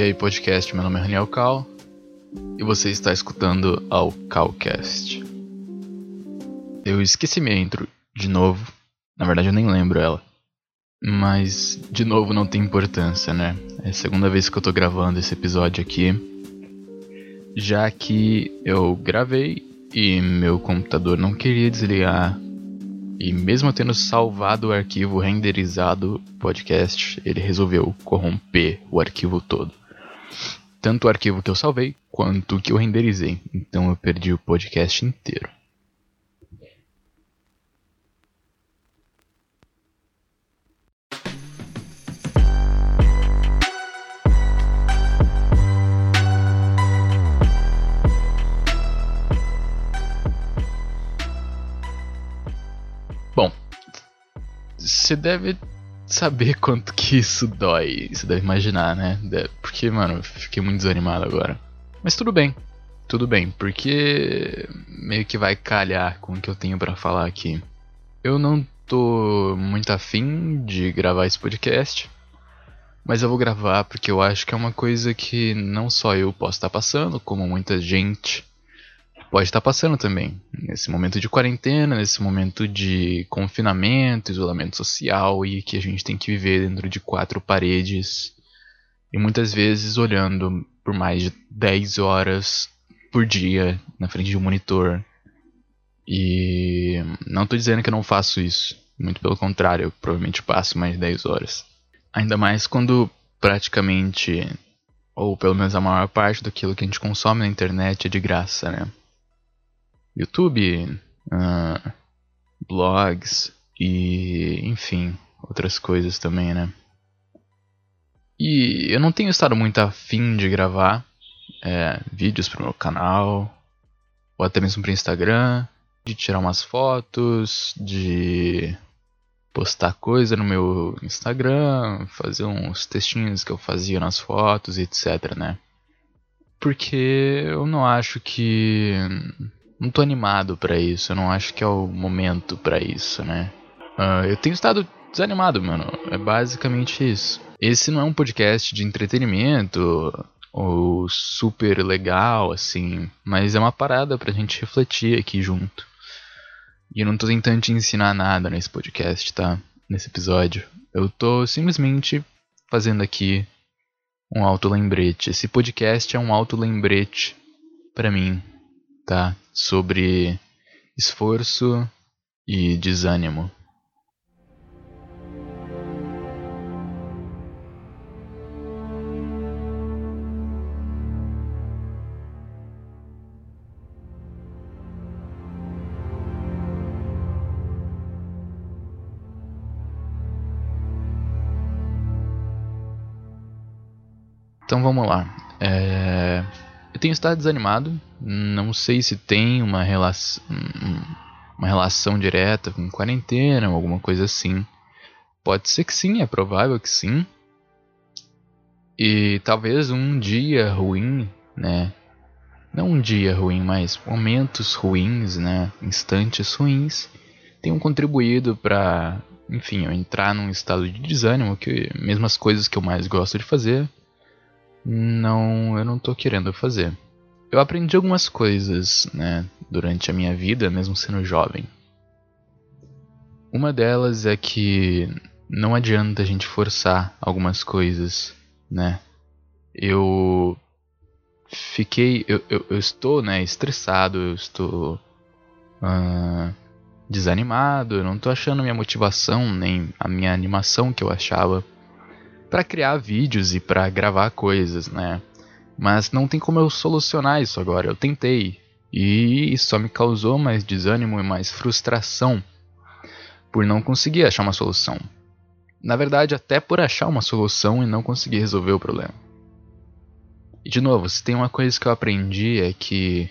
E aí, podcast, meu nome é Raniel Cal e você está escutando ao Calcast. Eu esqueci minha intro de novo, na verdade eu nem lembro ela. Mas, de novo, não tem importância, né? É a segunda vez que eu tô gravando esse episódio aqui. Já que eu gravei e meu computador não queria desligar. E mesmo tendo salvado o arquivo renderizado podcast, ele resolveu corromper o arquivo todo. Tanto o arquivo que eu salvei, quanto o que eu renderizei. Então eu perdi o podcast inteiro. Bom, você deve saber quanto que isso dói. Você deve imaginar, né? Porque, mano, fiquei muito desanimado agora. Mas tudo bem. Tudo bem, porque meio que vai calhar com o que eu tenho para falar aqui. Eu não tô muito afim de gravar esse podcast, mas eu vou gravar porque eu acho que é uma coisa que não só eu posso estar passando, como muita gente pode estar passando também. Nesse momento de quarentena, nesse momento de confinamento, isolamento social e que a gente tem que viver dentro de quatro paredes e muitas vezes olhando por mais de 10 horas por dia na frente de um monitor. E não estou dizendo que eu não faço isso, muito pelo contrário, eu provavelmente passo mais de 10 horas. Ainda mais quando praticamente, ou pelo menos a maior parte daquilo que a gente consome na internet é de graça, né? YouTube, uh, blogs e, enfim, outras coisas também, né? E eu não tenho estado muito afim de gravar é, vídeos para o meu canal, ou até mesmo para Instagram, de tirar umas fotos, de postar coisa no meu Instagram, fazer uns textinhos que eu fazia nas fotos, etc, né? Porque eu não acho que não tô animado para isso, eu não acho que é o momento para isso, né? Uh, eu tenho estado desanimado, mano. É basicamente isso. Esse não é um podcast de entretenimento ou super legal, assim, mas é uma parada pra gente refletir aqui junto. E eu não tô tentando te ensinar nada nesse podcast, tá? Nesse episódio. Eu tô simplesmente fazendo aqui um auto-lembrete. Esse podcast é um auto-lembrete para mim, tá? Sobre esforço e desânimo. Então vamos lá. É... Eu tenho estado desanimado. Não sei se tem uma relação, uma relação direta com quarentena ou alguma coisa assim. Pode ser que sim, é provável que sim. E talvez um dia ruim, né? Não um dia ruim, mas momentos ruins, né? Instantes ruins tenham contribuído para, enfim, eu entrar num estado de desânimo, que mesmo as coisas que eu mais gosto de fazer, não, eu não tô querendo fazer. Eu aprendi algumas coisas, né, durante a minha vida, mesmo sendo jovem. Uma delas é que não adianta a gente forçar algumas coisas, né? Eu fiquei, eu, eu, eu estou, né, estressado, eu estou uh, desanimado, eu não estou achando minha motivação nem a minha animação que eu achava para criar vídeos e para gravar coisas, né? Mas não tem como eu solucionar isso agora. Eu tentei e só me causou mais desânimo e mais frustração por não conseguir achar uma solução. Na verdade, até por achar uma solução e não conseguir resolver o problema. E de novo, se tem uma coisa que eu aprendi é que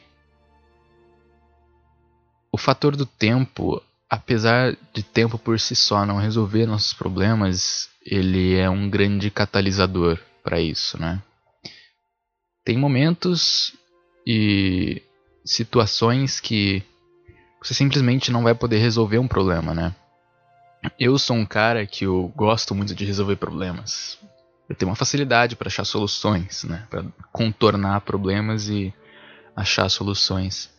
o fator do tempo, apesar de tempo por si só não resolver nossos problemas, ele é um grande catalisador para isso, né? Tem momentos e situações que você simplesmente não vai poder resolver um problema, né? Eu sou um cara que eu gosto muito de resolver problemas. eu tenho uma facilidade para achar soluções, né? Para contornar problemas e achar soluções.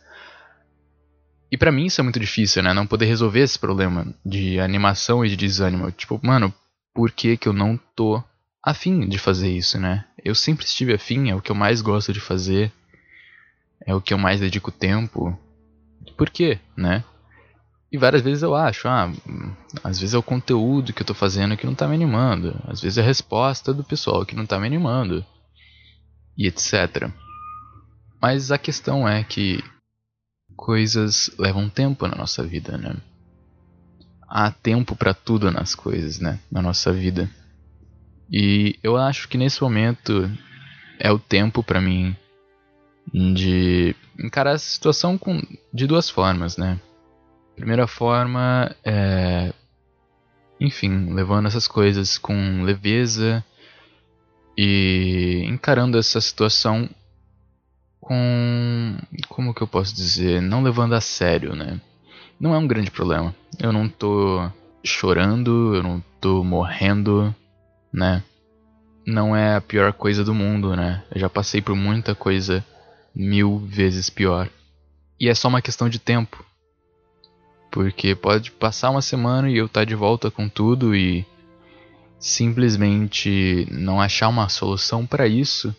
E para mim isso é muito difícil, né? Não poder resolver esse problema de animação e de desânimo. Tipo, mano, por que que eu não tô afim de fazer isso, né? Eu sempre estive afim, é o que eu mais gosto de fazer. É o que eu mais dedico tempo. Por quê, né? E várias vezes eu acho, ah, às vezes é o conteúdo que eu tô fazendo que não tá me animando. Às vezes é a resposta do pessoal que não tá me animando. E etc. Mas a questão é que coisas levam tempo na nossa vida, né? Há tempo para tudo nas coisas, né? Na nossa vida. E eu acho que nesse momento é o tempo para mim de encarar essa situação com, de duas formas, né? Primeira forma é. Enfim, levando essas coisas com leveza e encarando essa situação com. Como que eu posso dizer? Não levando a sério, né? Não é um grande problema. Eu não tô chorando, eu não tô morrendo, né? Não é a pior coisa do mundo, né? Eu já passei por muita coisa mil vezes pior. E é só uma questão de tempo. Porque pode passar uma semana e eu estar tá de volta com tudo e simplesmente não achar uma solução para isso,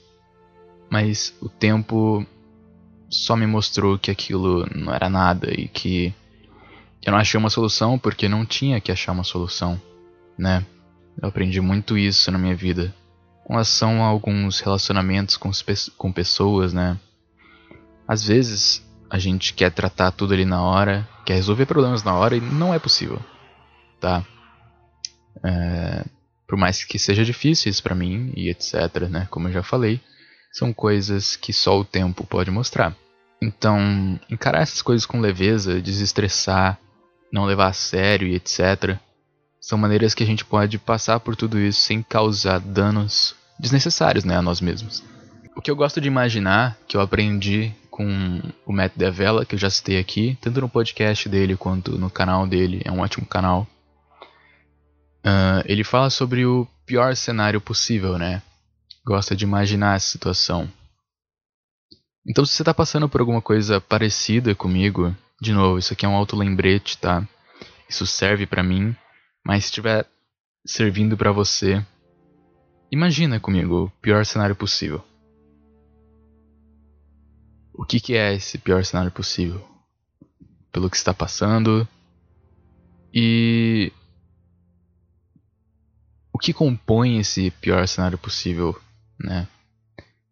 mas o tempo só me mostrou que aquilo não era nada e que eu não achei uma solução porque não tinha que achar uma solução, né? Eu aprendi muito isso na minha vida com relação a alguns relacionamentos com, com pessoas, né? Às vezes a gente quer tratar tudo ali na hora, quer resolver problemas na hora e não é possível, tá? É, por mais que seja difícil isso para mim e etc, né? Como eu já falei, são coisas que só o tempo pode mostrar. Então, encarar essas coisas com leveza, desestressar, não levar a sério e etc, são maneiras que a gente pode passar por tudo isso sem causar danos desnecessários, né, a nós mesmos. O que eu gosto de imaginar, que eu aprendi com o Matt Devella, que eu já citei aqui, tanto no podcast dele quanto no canal dele, é um ótimo canal. Uh, ele fala sobre o pior cenário possível, né? Gosta de imaginar essa situação. Então, se você está passando por alguma coisa parecida comigo, de novo, isso aqui é um auto-lembrete, tá? Isso serve para mim, mas se estiver servindo para você, imagina comigo o pior cenário possível. O que, que é esse pior cenário possível? Pelo que está passando. E. O que compõe esse pior cenário possível, né?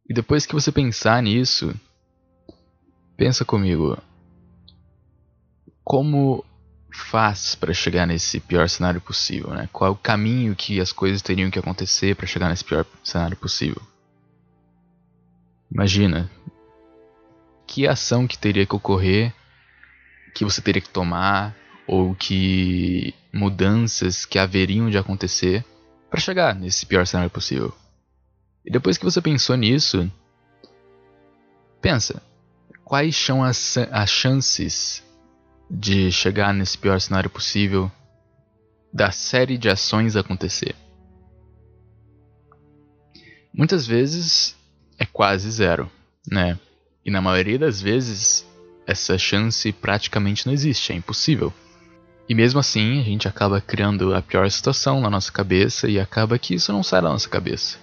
E depois que você pensar nisso, pensa comigo. Como faz para chegar nesse pior cenário possível, né? Qual é o caminho que as coisas teriam que acontecer para chegar nesse pior cenário possível? Imagina, que ação que teria que ocorrer, que você teria que tomar, ou que mudanças que haveriam de acontecer para chegar nesse pior cenário possível. E depois que você pensou nisso, pensa, quais são as, as chances de chegar nesse pior cenário possível da série de ações acontecer? Muitas vezes é quase zero, né? E na maioria das vezes, essa chance praticamente não existe, é impossível. E mesmo assim, a gente acaba criando a pior situação na nossa cabeça e acaba que isso não sai da nossa cabeça.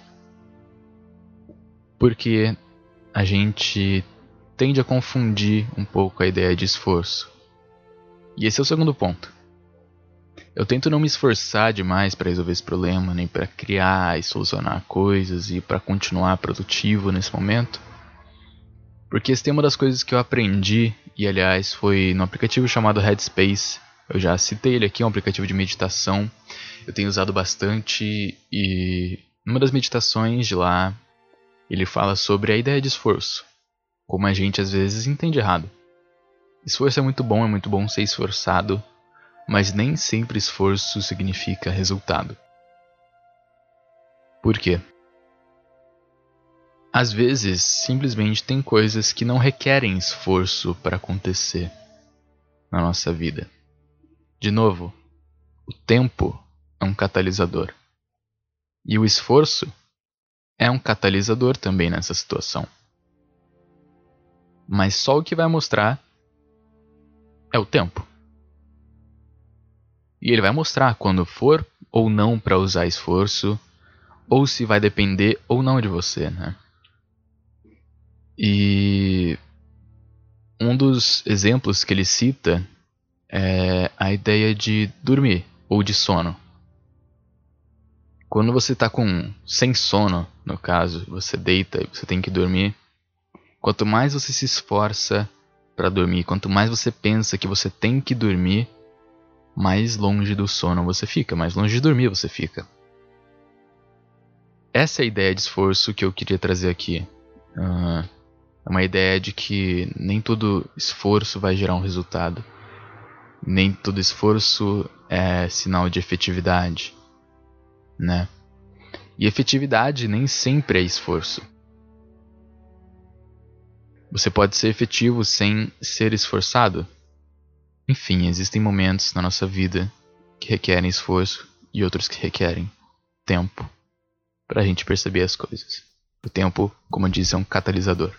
Porque a gente tende a confundir um pouco a ideia de esforço. E esse é o segundo ponto. Eu tento não me esforçar demais para resolver esse problema, nem para criar e solucionar coisas e para continuar produtivo nesse momento. Porque esse tem uma das coisas que eu aprendi, e aliás foi no aplicativo chamado Headspace. Eu já citei ele aqui, é um aplicativo de meditação. Eu tenho usado bastante e numa das meditações de lá, ele fala sobre a ideia de esforço. Como a gente às vezes entende errado. Esforço é muito bom, é muito bom ser esforçado, mas nem sempre esforço significa resultado. Por quê? Às vezes, simplesmente tem coisas que não requerem esforço para acontecer na nossa vida. De novo, o tempo é um catalisador. E o esforço é um catalisador também nessa situação. Mas só o que vai mostrar é o tempo. E ele vai mostrar quando for ou não para usar esforço, ou se vai depender ou não de você, né? E um dos exemplos que ele cita é a ideia de dormir ou de sono. Quando você está com sem sono, no caso, você deita e você tem que dormir, quanto mais você se esforça para dormir, quanto mais você pensa que você tem que dormir, mais longe do sono você fica, mais longe de dormir você fica. Essa é a ideia de esforço que eu queria trazer aqui. Uh, é uma ideia de que nem todo esforço vai gerar um resultado. Nem todo esforço é sinal de efetividade, né? E efetividade nem sempre é esforço. Você pode ser efetivo sem ser esforçado. Enfim, existem momentos na nossa vida que requerem esforço e outros que requerem tempo para a gente perceber as coisas. O tempo, como eu disse, é um catalisador.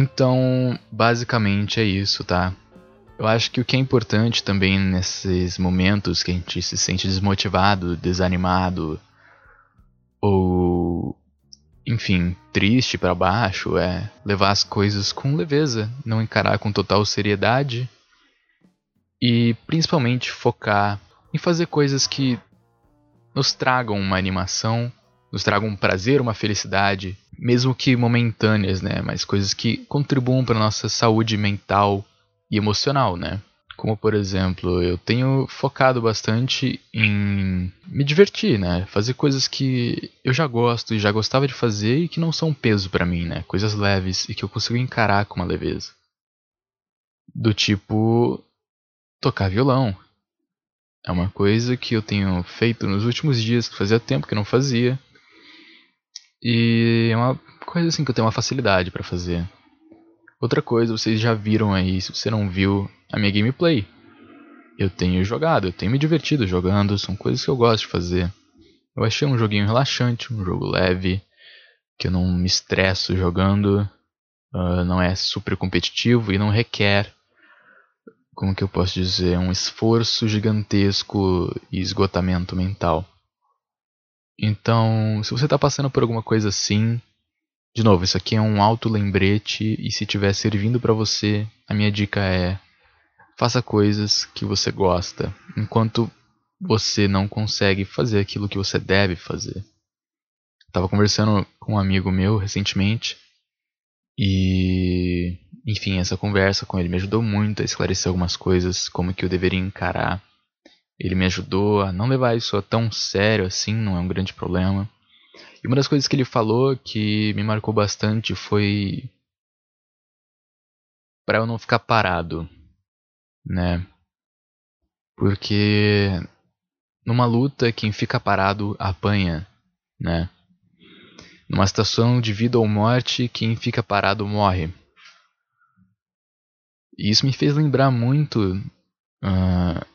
Então, basicamente é isso, tá? Eu acho que o que é importante também nesses momentos que a gente se sente desmotivado, desanimado ou enfim, triste para baixo é levar as coisas com leveza, não encarar com total seriedade e principalmente focar em fazer coisas que nos tragam uma animação, nos tragam um prazer, uma felicidade mesmo que momentâneas, né? Mas coisas que contribuam para nossa saúde mental e emocional, né? Como por exemplo, eu tenho focado bastante em me divertir, né? Fazer coisas que eu já gosto e já gostava de fazer e que não são peso para mim, né? Coisas leves e que eu consigo encarar com uma leveza. Do tipo tocar violão. É uma coisa que eu tenho feito nos últimos dias, que fazia tempo que não fazia. E é uma coisa assim que eu tenho uma facilidade para fazer. Outra coisa, vocês já viram aí, se você não viu, a minha gameplay. Eu tenho jogado, eu tenho me divertido jogando, são coisas que eu gosto de fazer. Eu achei um joguinho relaxante, um jogo leve, que eu não me estresso jogando, uh, não é super competitivo e não requer, como que eu posso dizer, um esforço gigantesco e esgotamento mental. Então, se você está passando por alguma coisa assim, de novo, isso aqui é um auto lembrete e se estiver servindo para você, a minha dica é faça coisas que você gosta, enquanto você não consegue fazer aquilo que você deve fazer. Estava conversando com um amigo meu recentemente e, enfim, essa conversa com ele me ajudou muito a esclarecer algumas coisas, como que eu deveria encarar ele me ajudou a não levar isso tão sério assim, não é um grande problema. E uma das coisas que ele falou que me marcou bastante foi para eu não ficar parado, né? Porque numa luta quem fica parado apanha, né? Numa situação de vida ou morte, quem fica parado morre. E isso me fez lembrar muito uh,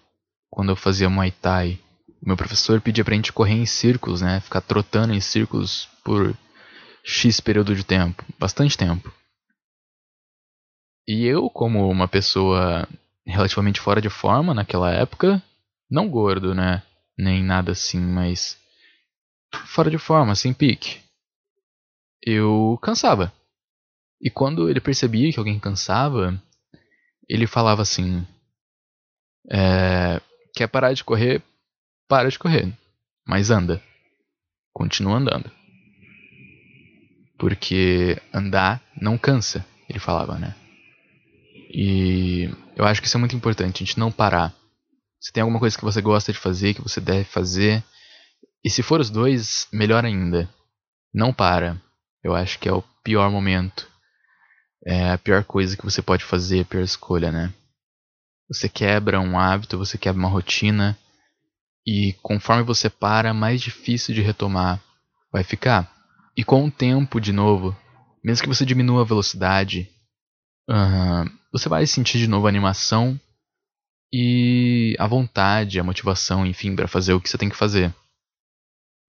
quando eu fazia Muay Thai, o meu professor pedia pra gente correr em círculos, né? Ficar trotando em círculos por X período de tempo, bastante tempo. E eu, como uma pessoa relativamente fora de forma naquela época, não gordo, né? Nem nada assim, mas fora de forma, sem pique. Eu cansava. E quando ele percebia que alguém cansava, ele falava assim: é, Quer parar de correr? Para de correr. Mas anda. Continua andando. Porque andar não cansa, ele falava, né? E eu acho que isso é muito importante, a gente não parar. Se tem alguma coisa que você gosta de fazer, que você deve fazer, e se for os dois, melhor ainda. Não para. Eu acho que é o pior momento. É a pior coisa que você pode fazer, a pior escolha, né? Você quebra um hábito, você quebra uma rotina. E conforme você para, mais difícil de retomar vai ficar. E com o tempo, de novo, mesmo que você diminua a velocidade, uh, você vai sentir de novo a animação e a vontade, a motivação, enfim, para fazer o que você tem que fazer.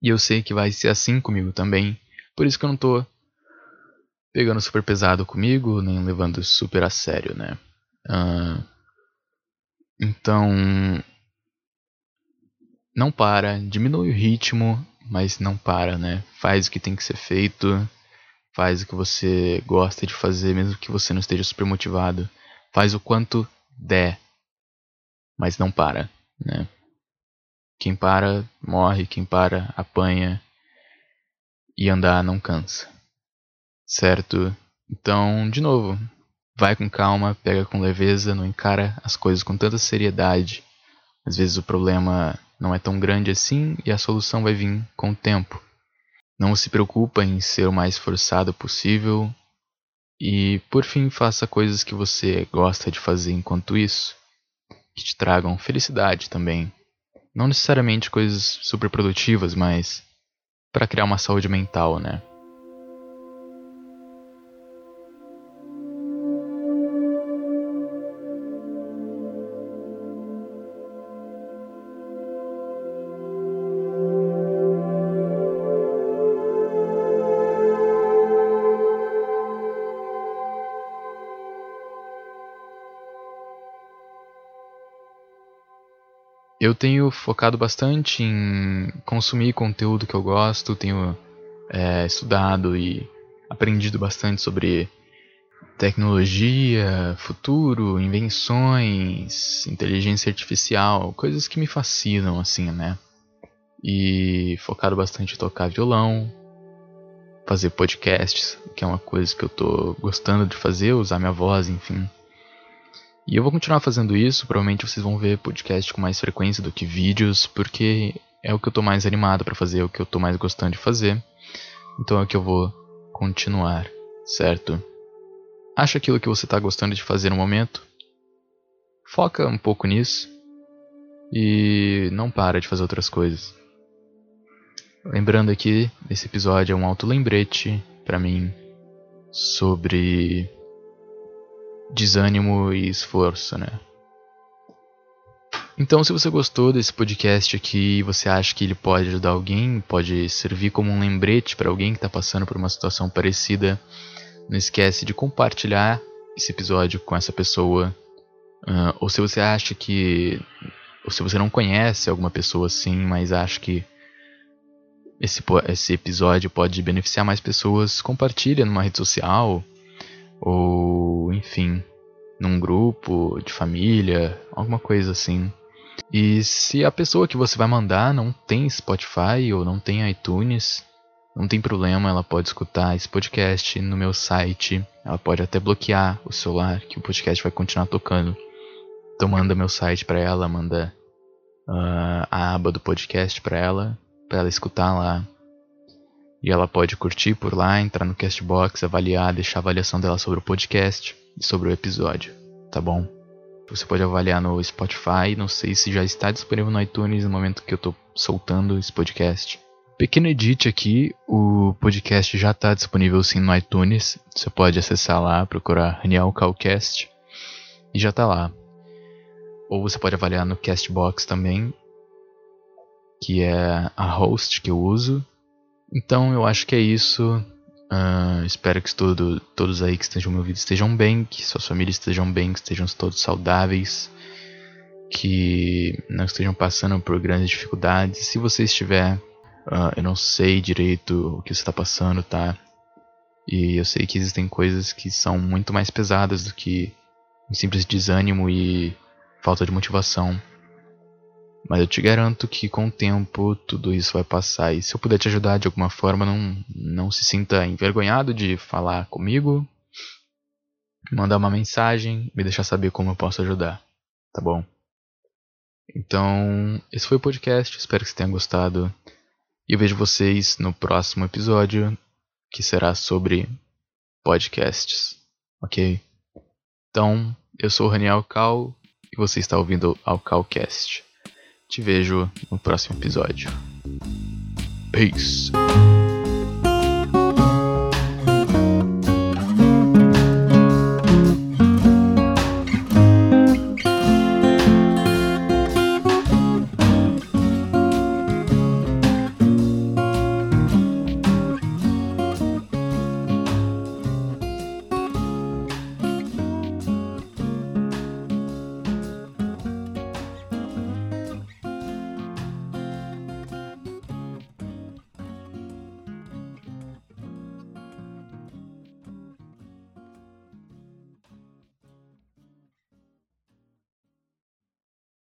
E eu sei que vai ser assim comigo também. Por isso que eu não tô pegando super pesado comigo, nem levando super a sério, né? Uh, então. Não para, diminui o ritmo, mas não para, né? Faz o que tem que ser feito, faz o que você gosta de fazer, mesmo que você não esteja super motivado. Faz o quanto der, mas não para, né? Quem para morre, quem para apanha e andar não cansa. Certo? Então, de novo, vai com calma, pega com leveza, não encara as coisas com tanta seriedade. Às vezes o problema não é tão grande assim e a solução vai vir com o tempo. Não se preocupa em ser o mais esforçado possível e, por fim, faça coisas que você gosta de fazer enquanto isso, que te tragam felicidade também. Não necessariamente coisas super produtivas, mas para criar uma saúde mental, né? Eu tenho focado bastante em consumir conteúdo que eu gosto, tenho é, estudado e aprendido bastante sobre tecnologia, futuro, invenções, inteligência artificial, coisas que me fascinam, assim, né? E focado bastante em tocar violão, fazer podcasts, que é uma coisa que eu tô gostando de fazer, usar minha voz, enfim. E eu vou continuar fazendo isso, provavelmente vocês vão ver podcast com mais frequência do que vídeos, porque é o que eu tô mais animado para fazer, é o que eu tô mais gostando de fazer. Então é o que eu vou continuar, certo? Acha aquilo que você tá gostando de fazer no momento? Foca um pouco nisso e não para de fazer outras coisas. Lembrando aqui, esse episódio é um auto lembrete para mim sobre desânimo e esforço, né? Então, se você gostou desse podcast aqui e você acha que ele pode ajudar alguém, pode servir como um lembrete para alguém que está passando por uma situação parecida, não esquece de compartilhar esse episódio com essa pessoa. Uh, ou se você acha que. Ou se você não conhece alguma pessoa assim, mas acha que esse, esse episódio pode beneficiar mais pessoas, compartilha numa rede social ou enfim, num grupo de família, alguma coisa assim. E se a pessoa que você vai mandar não tem Spotify ou não tem iTunes, não tem problema, ela pode escutar esse podcast no meu site. Ela pode até bloquear o celular, que o podcast vai continuar tocando. Então manda meu site para ela, manda uh, a aba do podcast para ela, para ela escutar lá e ela pode curtir por lá, entrar no Castbox, avaliar, deixar a avaliação dela sobre o podcast e sobre o episódio, tá bom? Você pode avaliar no Spotify, não sei se já está disponível no iTunes no momento que eu estou soltando esse podcast. Pequeno edit aqui, o podcast já está disponível sim no iTunes. Você pode acessar lá, procurar Raniel Calcast e já está lá. Ou você pode avaliar no Castbox também, que é a host que eu uso. Então eu acho que é isso. Uh, espero que tudo, todos aí que estejam me ouvindo estejam bem, que suas famílias estejam bem, que estejam todos saudáveis, que não estejam passando por grandes dificuldades. Se você estiver, uh, eu não sei direito o que você está passando, tá? E eu sei que existem coisas que são muito mais pesadas do que um simples desânimo e falta de motivação. Mas eu te garanto que com o tempo tudo isso vai passar. E se eu puder te ajudar de alguma forma, não, não se sinta envergonhado de falar comigo. Mandar uma mensagem, me deixar saber como eu posso ajudar. Tá bom? Então, esse foi o podcast. Espero que você tenha gostado. E eu vejo vocês no próximo episódio, que será sobre podcasts. Ok? Então, eu sou o Raniel Cal e você está ouvindo ao Calcast. Te vejo no próximo episódio. Peace.